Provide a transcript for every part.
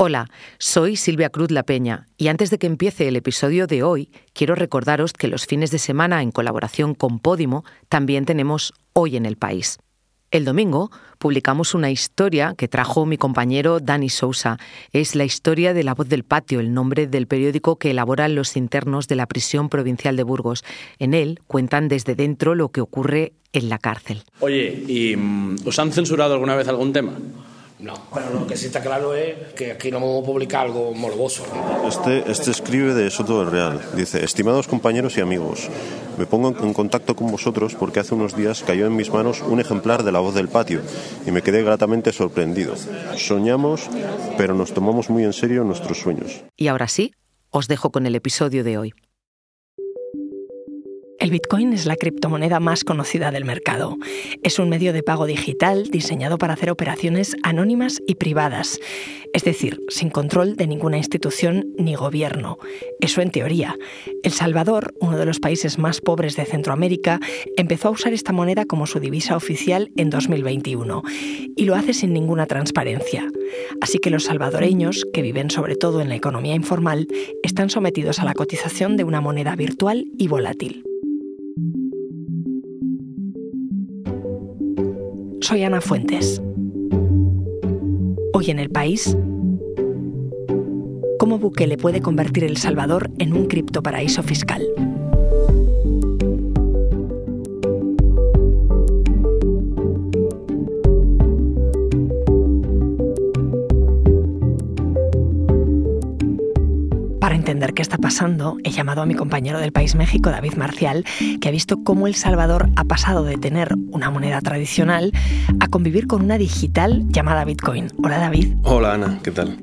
Hola, soy Silvia Cruz La Peña y antes de que empiece el episodio de hoy, quiero recordaros que los fines de semana en colaboración con Podimo también tenemos Hoy en el País. El domingo publicamos una historia que trajo mi compañero Dani Sousa. Es la historia de La Voz del Patio, el nombre del periódico que elaboran los internos de la prisión provincial de Burgos. En él cuentan desde dentro lo que ocurre en la cárcel. Oye, ¿y mm, os han censurado alguna vez algún tema? No, pero lo que sí está claro es que aquí no vamos a publicar algo morboso. Este, este escribe de Soto del Real. Dice, estimados compañeros y amigos, me pongo en contacto con vosotros porque hace unos días cayó en mis manos un ejemplar de La Voz del Patio y me quedé gratamente sorprendido. Soñamos, pero nos tomamos muy en serio nuestros sueños. Y ahora sí, os dejo con el episodio de hoy. El Bitcoin es la criptomoneda más conocida del mercado. Es un medio de pago digital diseñado para hacer operaciones anónimas y privadas, es decir, sin control de ninguna institución ni gobierno. Eso en teoría. El Salvador, uno de los países más pobres de Centroamérica, empezó a usar esta moneda como su divisa oficial en 2021 y lo hace sin ninguna transparencia. Así que los salvadoreños, que viven sobre todo en la economía informal, están sometidos a la cotización de una moneda virtual y volátil. Soy Ana Fuentes. Hoy en el país, ¿cómo Bukele puede convertir El Salvador en un criptoparaíso fiscal? Entender qué está pasando, he llamado a mi compañero del País México, David Marcial, que ha visto cómo El Salvador ha pasado de tener una moneda tradicional a convivir con una digital llamada Bitcoin. Hola David. Hola Ana, ¿qué tal?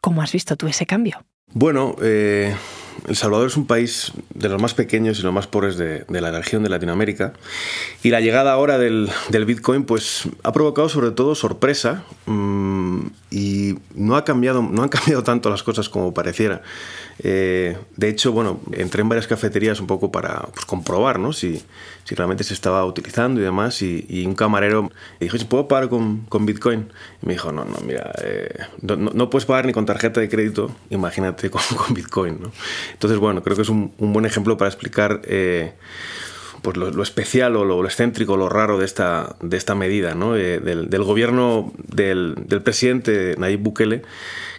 ¿Cómo has visto tú ese cambio? Bueno, eh, El Salvador es un país de los más pequeños y los más pobres de, la región de Latinoamérica y la llegada ahora del, Bitcoin pues ha provocado sobre todo sorpresa mmm, y no, ha cambiado, no han cambiado tanto las cosas como pareciera. Eh, de hecho, bueno, entré en varias cafeterías un poco para pues, comprobar ¿no? si, realmente se estaba utilizando y demás. Y, y un camarero me dijo, ¿si puedo pagar con, Bitcoin? Y me dijo, no, no, mira, eh, no, puedes pagar ni con tarjeta de crédito, imagínate con, Bitcoin. ¿no? Entonces, bueno, creo que es un, buen ejemplo para explicar... Eh, pues lo, especial o lo, lo, excéntrico, lo raro de esta, medida, ¿no? Del, del, gobierno del, del, presidente Nayib Bukele,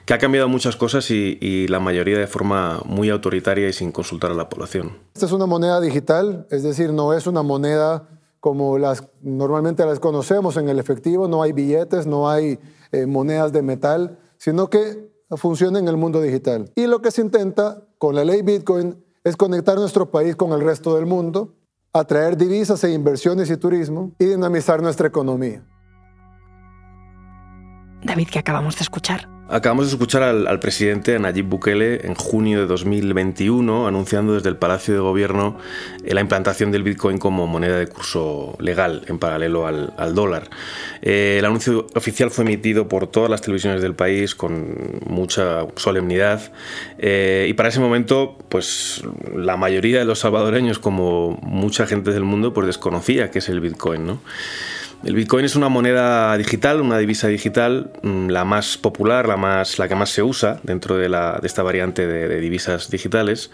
que ha cambiado muchas cosas y, y, la mayoría de forma muy autoritaria y sin consultar a la población. Esta es una moneda digital, es decir, no es una moneda como las normalmente las conocemos en el efectivo, no hay billetes, no hay eh, monedas de metal, sino que funciona en el mundo digital. Y lo que se intenta con la ley Bitcoin es conectar nuestro país con el resto del mundo atraer divisas e inversiones y turismo y dinamizar nuestra economía. David, que acabamos de escuchar. Acabamos de escuchar al, al, presidente Nayib Bukele en junio de 2021 anunciando desde el Palacio de Gobierno la implantación del Bitcoin como moneda de curso legal en paralelo al, al dólar. Eh, el anuncio oficial fue emitido por todas las televisiones del país con mucha solemnidad eh, y para ese momento pues la mayoría de los salvadoreños como mucha gente del mundo pues desconocía qué es el Bitcoin, ¿no? El Bitcoin es una moneda digital, una divisa digital, mm, la más popular, la, más, la que más se usa dentro de, la, de esta variante de, divisas digitales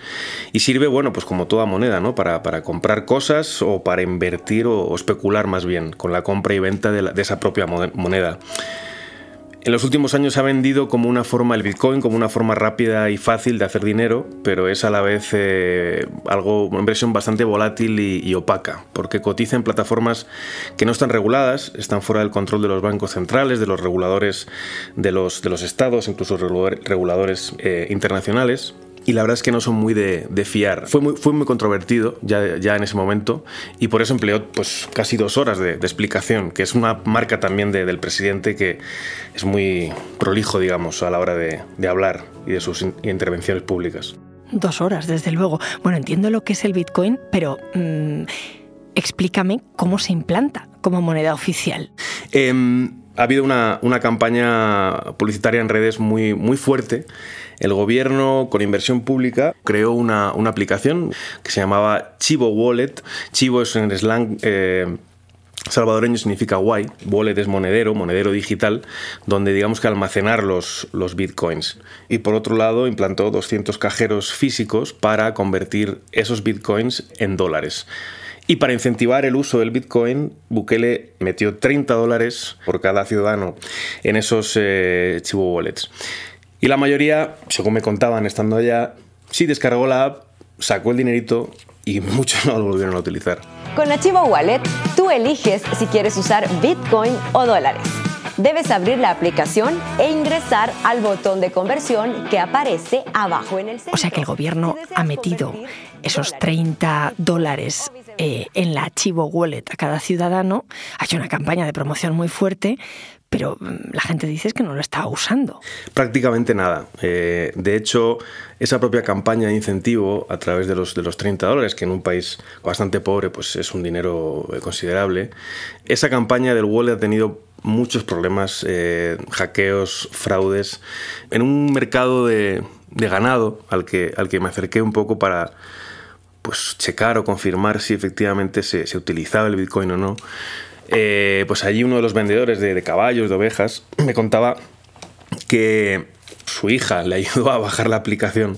y sirve, bueno, pues como toda moneda, ¿no? Para, comprar cosas o para invertir o, especular más bien con la compra y venta de esa propia moneda. En los últimos años se ha vendido como una forma, el Bitcoin, como una forma rápida y fácil de hacer dinero, pero es a la vez eh, algo, una inversión bastante volátil y, opaca, porque cotiza en plataformas que no están reguladas, están fuera del control de los bancos centrales, de los reguladores de los, de los estados, incluso reguladores eh, internacionales y la verdad es que no son muy de, de fiar. Fue muy, fue muy controvertido ya, ya, en ese momento y por eso empleó pues, casi dos horas de, de explicación, que es una marca también de, del presidente que es muy prolijo, digamos, a la hora de, de hablar y de sus in intervenciones públicas. Dos horas, desde luego. Bueno, entiendo lo que es el Bitcoin, pero mmm, explícame cómo se implanta como moneda oficial. Eh, ha habido una, una, campaña publicitaria en redes muy, muy fuerte. El gobierno, con inversión pública, creó una, una aplicación que se llamaba Chivo Wallet. Chivo es en slang. Eh, salvadoreño significa guay, wallet es monedero, monedero digital, donde digamos que almacenar los, los bitcoins. Y por otro lado, implantó 200 cajeros físicos para convertir esos bitcoins en dólares. Y para incentivar el uso del Bitcoin, Bukele metió 30 dólares por cada ciudadano en esos eh, Chivo Wallets. Y la mayoría, según me contaban estando allá, sí descargó la app, sacó el dinerito y muchos no lo volvieron a utilizar. Con Chivo Wallet, tú eliges si quieres usar Bitcoin o dólares. Debes abrir la aplicación e ingresar al botón de conversión que aparece abajo en el centro. O sea que el gobierno ha metido esos 30 dólares eh, en la Chivo Wallet a cada ciudadano. Ha hecho una campaña de promoción muy fuerte, pero mm, la gente dice que no lo está usando. Prácticamente nada. Eh, de hecho, esa propia campaña de incentivo a través de los, de los 30 dólares, que en un país bastante pobre pues es un dinero eh, considerable, esa campaña del wallet ha tenido muchos problemas, eh, hackeos, fraudes, en un mercado de, ganado al que, al que me acerqué un poco para pues, checar o confirmar si efectivamente se, se utilizaba el Bitcoin o no. Eh, pues allí uno de los vendedores de, caballos, de ovejas, me contaba que su hija le ayudó a bajar la aplicación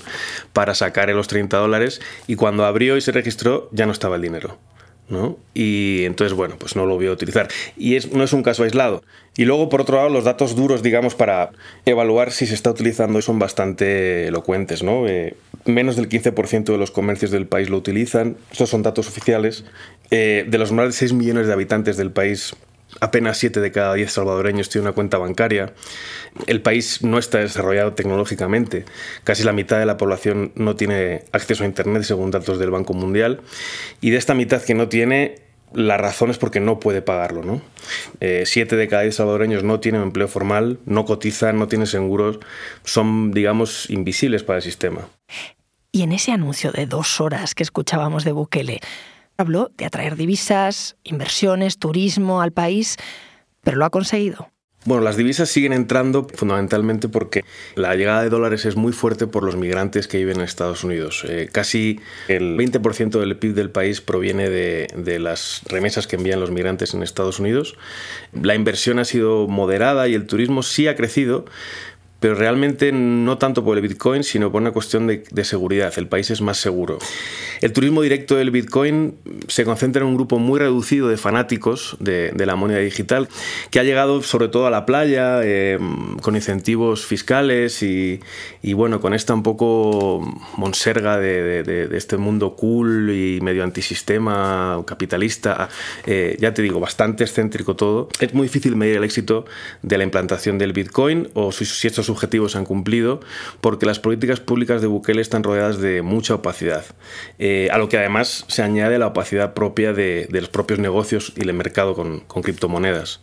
para sacar los 30 dólares y cuando abrió y se registró ya no estaba el dinero. ¿No? Y entonces, bueno, pues no lo voy a utilizar. Y es, no es un caso aislado. Y luego, por otro lado, los datos duros, digamos, para evaluar si se está utilizando son bastante elocuentes. ¿no? Eh, menos del 15% de los comercios del país lo utilizan. Estos son datos oficiales. Eh, de los más de 6 millones de habitantes del país, apenas 7 de cada 10 salvadoreños tienen una cuenta bancaria. El país no está desarrollado tecnológicamente. Casi la mitad de la población no tiene acceso a Internet, según datos del Banco Mundial. Y de esta mitad que no tiene, la razón es porque no puede pagarlo. ¿no? Eh, siete de cada diez salvadoreños no tienen empleo formal, no cotizan, no tienen seguros, son, digamos, invisibles para el sistema. Y en ese anuncio de dos horas que escuchábamos de Bukele, Habló de atraer divisas, inversiones, turismo al país, pero lo ha conseguido. Bueno, las divisas siguen entrando fundamentalmente porque la llegada de dólares es muy fuerte por los migrantes que viven en Estados Unidos. Eh, casi el 20% del PIB del país proviene de, de, las remesas que envían los migrantes en Estados Unidos. La inversión ha sido moderada y el turismo sí ha crecido, pero realmente no tanto por el Bitcoin, sino por una cuestión de, seguridad. El país es más seguro. El turismo directo del Bitcoin se concentra en un grupo muy reducido de fanáticos de, la moneda digital, que ha llegado sobre todo a la playa, eh, con incentivos fiscales y, bueno, con esta un poco monserga de, este mundo cool y medio antisistema, capitalista. Eh, ya te digo, bastante excéntrico todo. Es muy difícil medir el éxito de la implantación del Bitcoin o si, si estos objetivos se han cumplido, porque las políticas públicas de Bukele están rodeadas de mucha opacidad, eh, a lo que además se añade la opacidad propia de, los propios negocios y el mercado con, criptomonedas.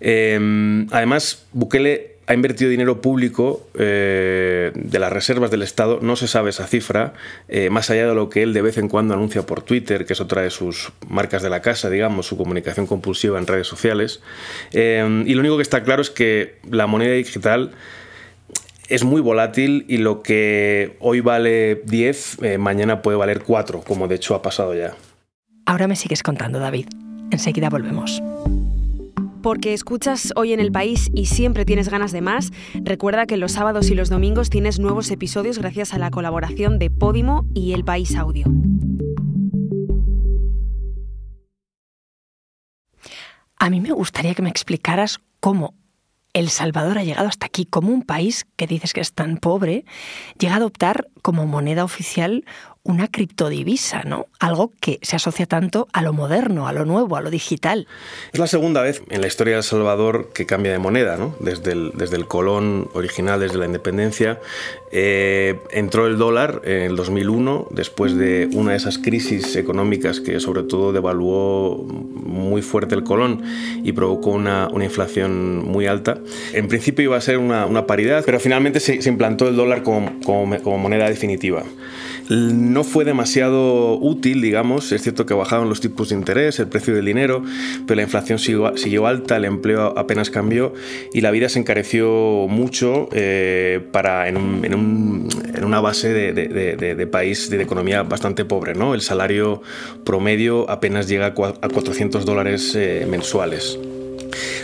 Em, además, Bukele ha invertido dinero público eh, de las reservas del Estado, no se sabe esa cifra, eh, más allá de lo que él de vez en cuando anuncia por Twitter, que es otra de sus marcas de la casa, digamos, su comunicación compulsiva en redes sociales. Eh, y lo único que está claro es que la moneda digital es muy volátil y lo que hoy vale 10, mañana puede valer 4, como de hecho ha pasado ya. Ahora me sigues contando, David. Enseguida volvemos porque escuchas hoy en el país y siempre tienes ganas de más, recuerda que los sábados y los domingos tienes nuevos episodios gracias a la colaboración de Podimo y El País Audio. A mí me gustaría que me explicaras cómo El Salvador ha llegado hasta aquí, como un país que dices que es tan pobre, llega a adoptar como moneda oficial una criptodivisa, ¿no? Algo que se asocia tanto a lo moderno, a lo nuevo, a lo digital. Es la segunda vez en la historia de El Salvador que cambia de moneda, ¿no? Desde el, desde el colón original, desde la independencia, eh, entró el dólar en el 2001, después de una de esas crisis económicas que sobre todo devaluó muy fuerte el colón y provocó una, una inflación muy alta. En principio iba a ser una, una paridad, pero finalmente se, implantó el dólar como, como moneda definitiva no fue demasiado útil, digamos. Es cierto que bajaron los tipos de interés, el precio del dinero, pero la inflación siguió, alta, el empleo apenas cambió y la vida se encareció mucho eh, para, en, una base de, país de economía bastante pobre. ¿no? El salario promedio apenas llega a 400 dólares eh, mensuales.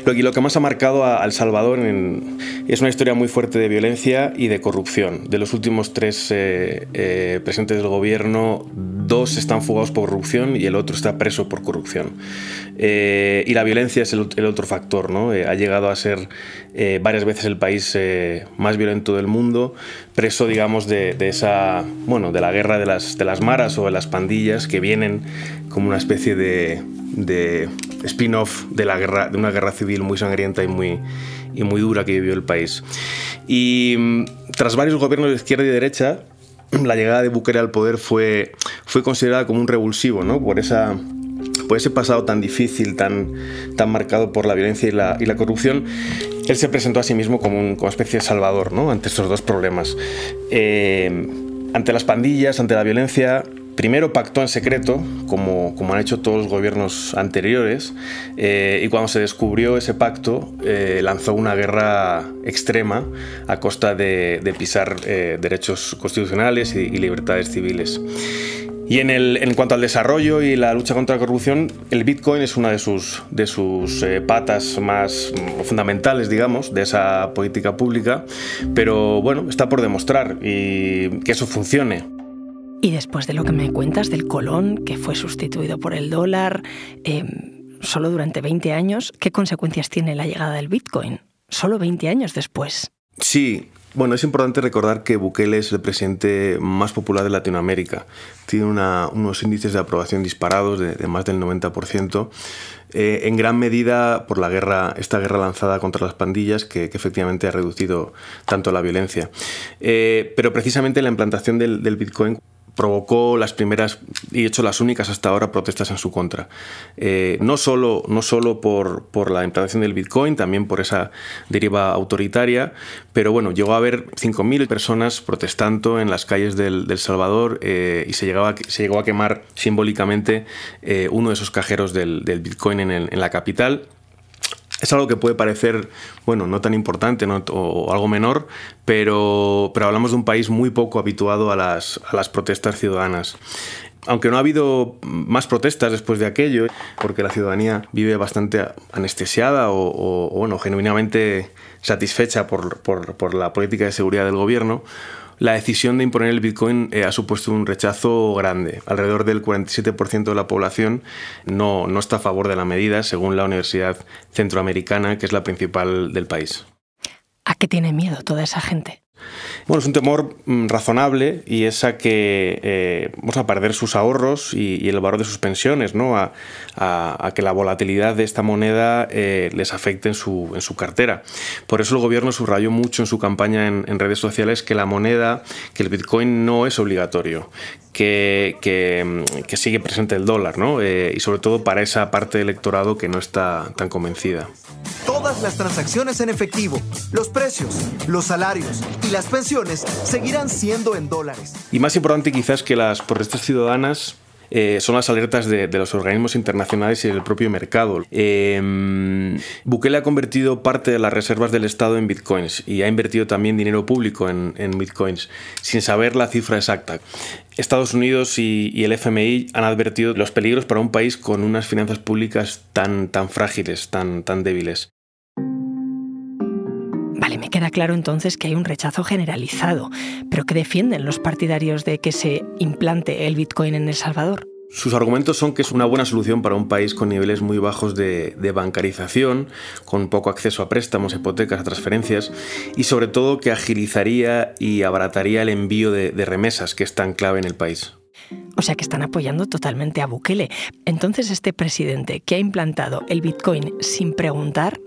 Lo, lo que más ha marcado a El Salvador es una historia muy fuerte de violencia y de corrupción. De los últimos tres eh, eh, presidentes del gobierno, dos están fugados por corrupción y el otro está preso por corrupción. Eh, y la violencia es el, otro factor. ¿no? ha llegado a ser varias veces el país más violento del mundo, preso, digamos, de, esa, bueno, de la guerra de las, de las maras o de las pandillas que vienen como una especie de de spin-off de, la guerra, de una guerra civil muy sangrienta y muy, y muy dura que vivió el país. Y mm, tras varios gobiernos de izquierda y derecha, la llegada de Bukele al poder fue, fue considerada como un revulsivo, ¿no? Por esa por ese pasado tan difícil, tan, tan marcado por la violencia y la, corrupción, él se presentó a sí mismo como, un, como una especie de salvador ¿no? ante estos dos problemas. Eh, ante las pandillas, ante la violencia, primero pactó en secreto, como, como han hecho todos los gobiernos anteriores, eh, y cuando se descubrió ese pacto, eh, lanzó una guerra extrema a costa de, pisar derechos constitucionales y, libertades civiles. Y en, el, en, cuanto al desarrollo y la lucha contra la corrupción, el Bitcoin es una de sus, de sus patas más fundamentales, digamos, de esa política pública, pero bueno, está por demostrar y que eso funcione. Y después de lo que me cuentas del colón, que fue sustituido por el dólar, em, solo durante 20 años, ¿qué consecuencias tiene la llegada del Bitcoin? Solo 20 años después. Sí, bueno, es importante recordar que Bukele es el presidente más popular de Latinoamérica. Tiene unos índices de aprobación disparados de, más del 90%, eh, en gran medida por la guerra, esta guerra lanzada contra las pandillas que, efectivamente ha reducido tanto la violencia. Eh, pero precisamente la implantación del, del Bitcoin provocó las primeras y hecho las únicas hasta ahora protestas en su contra. Eh, no solo, no solo por, por, la implantación del Bitcoin, también por esa deriva autoritaria, pero bueno, llegó a haber 5.000 personas protestando en las calles del, Salvador eh, y se, llegaba, se llegó a quemar simbólicamente eh, uno de esos cajeros del, Bitcoin en, en la capital. Es algo que puede parecer, bueno, no tan importante o, algo menor, pero, pero hablamos de un país muy poco habituado a las, a las protestas ciudadanas. Aunque no ha habido más protestas después de aquello, porque la ciudadanía vive bastante anestesiada o, bueno, genuinamente satisfecha por, por, por, la política de seguridad del gobierno, la decisión de imponer el Bitcoin eh, ha supuesto un rechazo grande. Alrededor del 47% de la población no, no está a favor de la medida, según la Universidad Centroamericana, que es la principal del país. ¿A qué tiene miedo toda esa gente? Bueno, es un temor mm, razonable y es a que eh, vamos a perder sus ahorros y, el valor de sus pensiones, ¿no? A, que la volatilidad de esta moneda eh, les afecte en su, en su, cartera. Por eso el gobierno subrayó mucho en su campaña en, redes sociales que la moneda, que el Bitcoin no es obligatorio, que, que, sigue presente el dólar, ¿no? Eh, y sobre todo para esa parte del electorado que no está tan convencida. Todas las transacciones en efectivo, los precios, los salarios y las pensiones seguirán siendo en dólares. Y más importante quizás que las protestas ciudadanas eh, son las alertas de, los organismos internacionales y del propio mercado. Eh, Bukele ha convertido parte de las reservas del Estado en bitcoins y ha invertido también dinero público en, bitcoins, sin saber la cifra exacta. Estados Unidos y, y, el FMI han advertido los peligros para un país con unas finanzas públicas tan, tan frágiles, tan, tan débiles. Me queda claro entonces que hay un rechazo generalizado, pero ¿qué defienden los partidarios de que se implante el Bitcoin en El Salvador? Sus argumentos son que es una buena solución para un país con niveles muy bajos de, bancarización, con poco acceso a préstamos, hipotecas, transferencias y sobre todo que agilizaría y abarataría el envío de, de remesas, que es tan clave en el país. O sea que están apoyando totalmente a Bukele. Entonces este presidente que ha implantado el Bitcoin sin preguntar,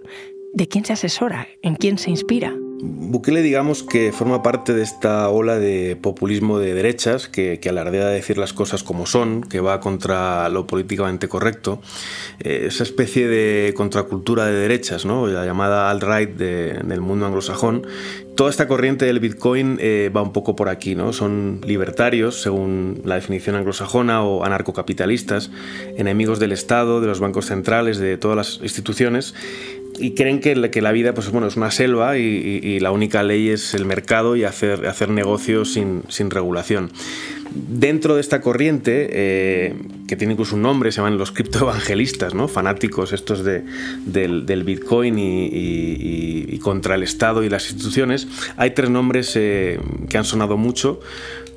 ¿De quién se asesora? ¿En quién se inspira? Bukele digamos que forma parte de esta ola de populismo de derechas que, alardea de decir las cosas como son, que va contra lo políticamente correcto, eh, esa especie de contracultura de derechas, ¿no? la llamada alt-right del mundo anglosajón. Toda esta corriente del Bitcoin eh, va un poco por aquí, ¿no? son libertarios según la definición anglosajona o anarcocapitalistas, enemigos del Estado, de los bancos centrales, de todas las instituciones y creen que, la vida pues, bueno, es una selva y, la única ley es el mercado y hacer, negocios sin, sin regulación. Dentro de esta corriente, eh, que tiene incluso un nombre, se llaman los criptoevangelistas, ¿no? fanáticos estos de, del, Bitcoin y, contra el Estado y las instituciones, hay tres nombres eh, que han sonado mucho,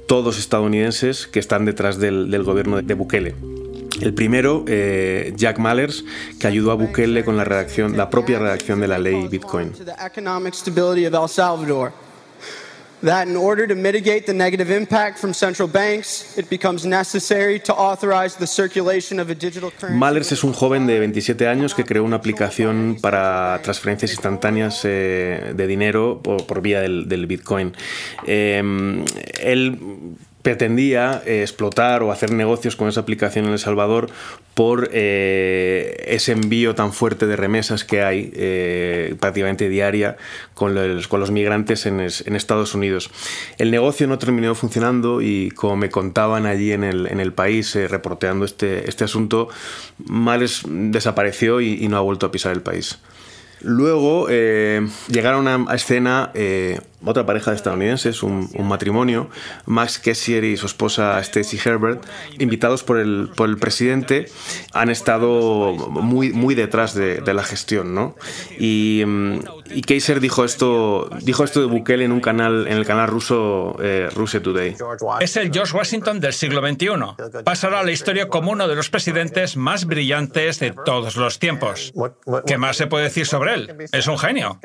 todos estadounidenses, que están detrás del, del gobierno de Bukele. El primero, eh, Jack Mallers, que ayudó a Bukele con la, redacción, la propia redacción de la ley Bitcoin. That in order to mitigate the negative impact from central banks, it becomes necessary to authorize the circulation of a digital currency. Mallers es un joven de 27 años que creó una aplicación para transferencias instantáneas eh, de dinero por, por vía del, del Bitcoin. Eh, él pretendía eh, explotar o hacer negocios con esa aplicación en El Salvador por eh, ese envío tan fuerte de remesas que hay eh, prácticamente diaria con los, con los migrantes en, Estados Unidos. El negocio no terminó funcionando y como me contaban allí en el, en el país reporteando este, este asunto, Males desapareció y, y, no ha vuelto a pisar el país. Luego llegaron a escena otra pareja de estadounidenses, un, matrimonio, Max Kessier y su esposa Stacy Herbert, invitados por el, por el presidente, han estado muy, muy detrás de, la gestión, ¿no? Y, mm, y Kaiser dijo esto, dijo esto de Bukele en un canal, en el canal ruso eh, Russia Today. Es el George Washington del siglo XXI. Pasará a la historia como uno de los presidentes más brillantes de todos los tiempos. ¿Qué más se puede decir sobre él? Es un genio.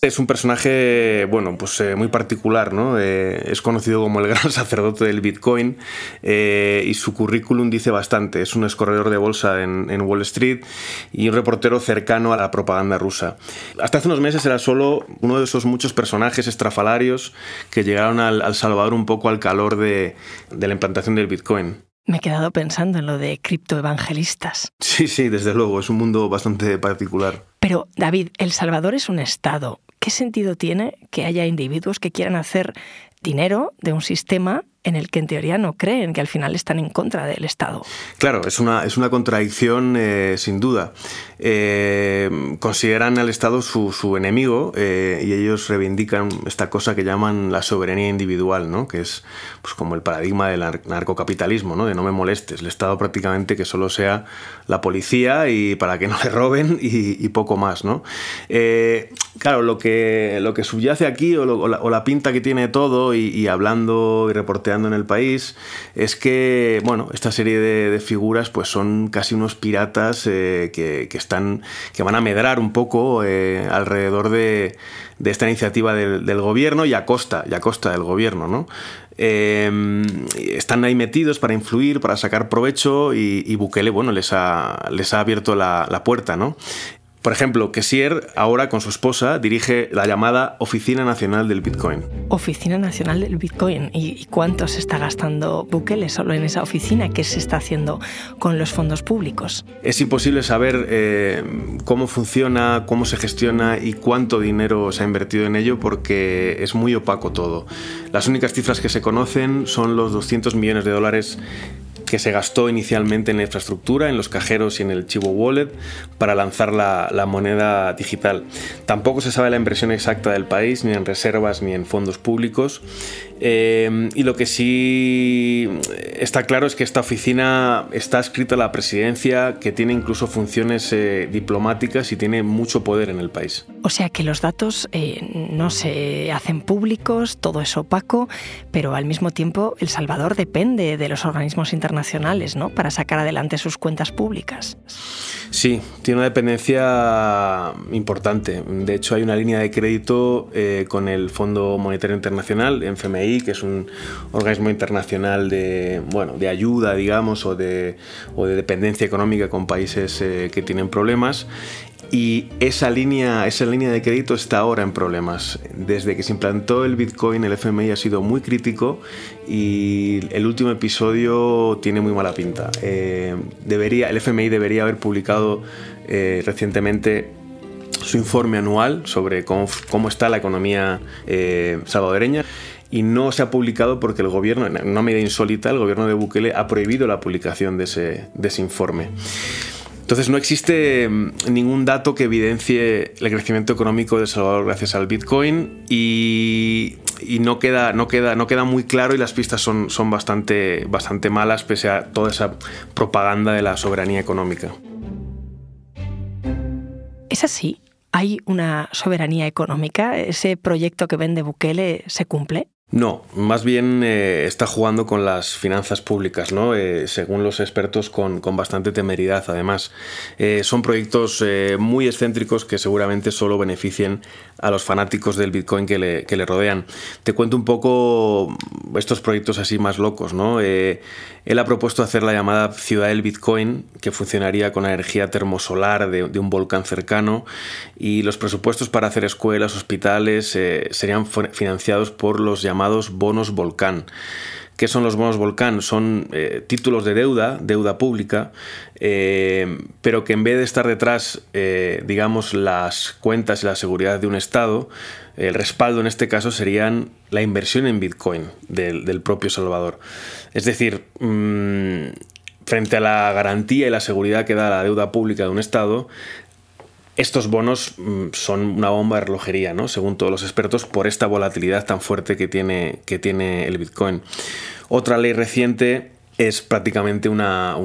Es un personaje, bueno, bueno, pues eh, muy particular, ¿no? Eh, es conocido como el gran sacerdote del Bitcoin eh, y su currículum dice bastante. Es un escorredor de bolsa en, Wall Street y un reportero cercano a la propaganda rusa. Hasta hace unos meses era solo uno de esos muchos personajes estrafalarios que llegaron al, Salvador un poco al calor de, de la implantación del Bitcoin. Me he quedado pensando en lo de criptoevangelistas. Sí, sí, desde luego, es un mundo bastante particular. Pero, David, El Salvador es un Estado. ¿Qué sentido tiene que haya individuos que quieran hacer dinero de un sistema en el que en teoría no creen, que al final están en contra del Estado. Claro, es una, es una contradicción eh, sin duda. Eh, consideran al Estado su, su enemigo eh, y ellos reivindican esta cosa que llaman la soberanía individual, ¿no? que es pues, como el paradigma del narcocapitalismo, ¿no? de no me molestes, el Estado prácticamente que solo sea la policía y para que no le roben y, poco más. ¿no? claro, lo que, lo que subyace aquí o, la, pinta que tiene todo y, y hablando y reporteando en el país es que, bueno, esta serie de, figuras pues son casi unos piratas eh, que, están, que van a medrar un poco eh, alrededor de, esta iniciativa del, gobierno y a costa, y a costa del gobierno, ¿no? Em, están ahí metidos para influir, para sacar provecho y, Bukele, bueno, les ha, les ha abierto la, la puerta, ¿no? Por ejemplo, Kessier ahora con su esposa dirige la llamada Oficina Nacional del Bitcoin. Oficina Nacional del Bitcoin. ¿Y cuánto se está gastando Bukele solo en esa oficina? ¿Qué se está haciendo con los fondos públicos? Es imposible saber eh, cómo funciona, cómo se gestiona y cuánto dinero se ha invertido en ello porque es muy opaco todo. Las únicas cifras que se conocen son los 200 millones de dólares que se gastó inicialmente en la infraestructura, en los cajeros y en el Chivo Wallet para lanzar la, moneda digital. Tampoco se sabe la inversión exacta del país, ni en reservas ni en fondos públicos. Eh, y lo que sí está claro es que esta oficina está escrita a la presidencia, que tiene incluso funciones eh, diplomáticas y tiene mucho poder en el país. O sea que los datos eh, no se hacen públicos, todo es opaco, pero al mismo tiempo El Salvador depende de los organismos internacionales ¿no? Para sacar adelante sus cuentas públicas. Sí, tiene una dependencia importante. De hecho, hay una línea de crédito eh, con el Fondo Monetario Internacional, FMI, que es un organismo internacional de, bueno, de ayuda, digamos, o de, o de dependencia económica con países eh, que tienen problemas y esa línea, esa línea de crédito está ahora en problemas. Desde que se implantó el Bitcoin, el FMI ha sido muy crítico y el último episodio tiene muy mala pinta. Eh, debería, el FMI debería haber publicado eh, recientemente su informe anual sobre cómo, está la economía eh, salvadoreña y no se ha publicado porque el gobierno, en una medida insólita, el gobierno de Bukele ha prohibido la publicación de ese, de ese informe. Entonces no existe mm, ningún dato que evidencie el crecimiento económico de El Salvador gracias al Bitcoin y, no, queda, no, queda, no queda muy claro y las pistas son, son bastante, bastante malas pese a toda esa propaganda de la soberanía económica. ¿Es así? ¿Hay una soberanía económica? ¿Ese proyecto que vende Bukele se cumple? No, más bien eh, está jugando con las finanzas públicas, ¿no? Eh, según los expertos, con, bastante temeridad, además. Eh, son proyectos muy excéntricos que seguramente solo beneficien a los fanáticos del Bitcoin que le, que le rodean. Te cuento un poco estos proyectos así más locos, ¿no? él ha propuesto hacer la llamada Ciudad del Bitcoin, que funcionaría con energía termosolar de, de un volcán cercano, y los presupuestos para hacer escuelas, hospitales, serían financiados por los llamados bonos volcán. ¿Qué son los bonos volcán? Son eh, títulos de deuda, deuda pública, eh, pero que en vez de estar detrás, eh, digamos, las cuentas y la seguridad de un Estado, el respaldo en este caso serían la inversión en Bitcoin del, propio Salvador. Es decir, mm, frente a la garantía y la seguridad que da la deuda pública de un Estado, estos bonos mm, son una bomba de relojería, ¿no? según todos los expertos, por esta volatilidad tan fuerte que tiene, que tiene el Bitcoin. Otra ley reciente es prácticamente una,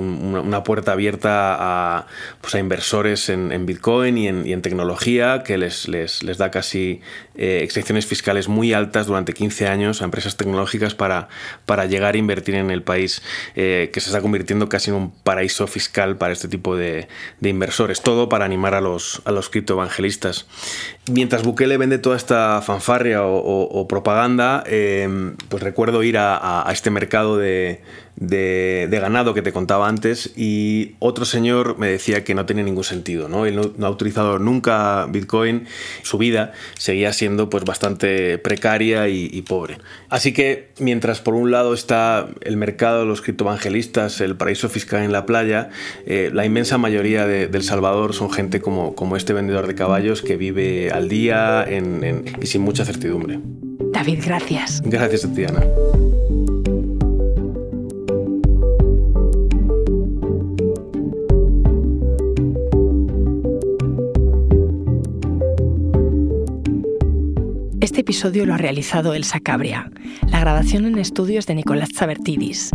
puerta abierta a, pues a inversores en, Bitcoin y en, tecnología que les, les, da casi eh, excepciones fiscales muy altas durante 15 años a empresas tecnológicas para, para llegar a invertir en el país, eh, que se está convirtiendo casi en un paraíso fiscal para este tipo de, inversores. Todo para animar a los, a los criptoevangelistas. Mientras Bukele vende toda esta fanfarria o, propaganda, eh, pues recuerdo ir a este mercado de de, ganado que te contaba antes y otro señor me decía que no tenía ningún sentido, ¿no? Él no, ha utilizado nunca Bitcoin, su vida seguía siendo pues bastante precaria y, pobre. Así que mientras por un lado está el mercado de los criptoevangelistas, el paraíso fiscal en la playa, eh, la inmensa mayoría de, El Salvador son gente como, como este vendedor de caballos que vive al día y sin mucha certidumbre. David, gracias. Gracias a ti, Ana. Este episodio lo ha realizado Elsa Cabria, la grabación en estudios de Nicolás Zabertidis,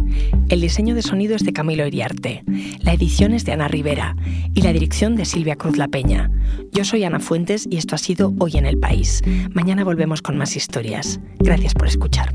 el diseño de sonido es de Camilo Iriarte, la edición es de Ana Rivera y la dirección de Silvia Cruz La Peña. Yo soy Ana Fuentes y esto ha sido Hoy en el País. Mañana volvemos con más historias. Gracias por escuchar.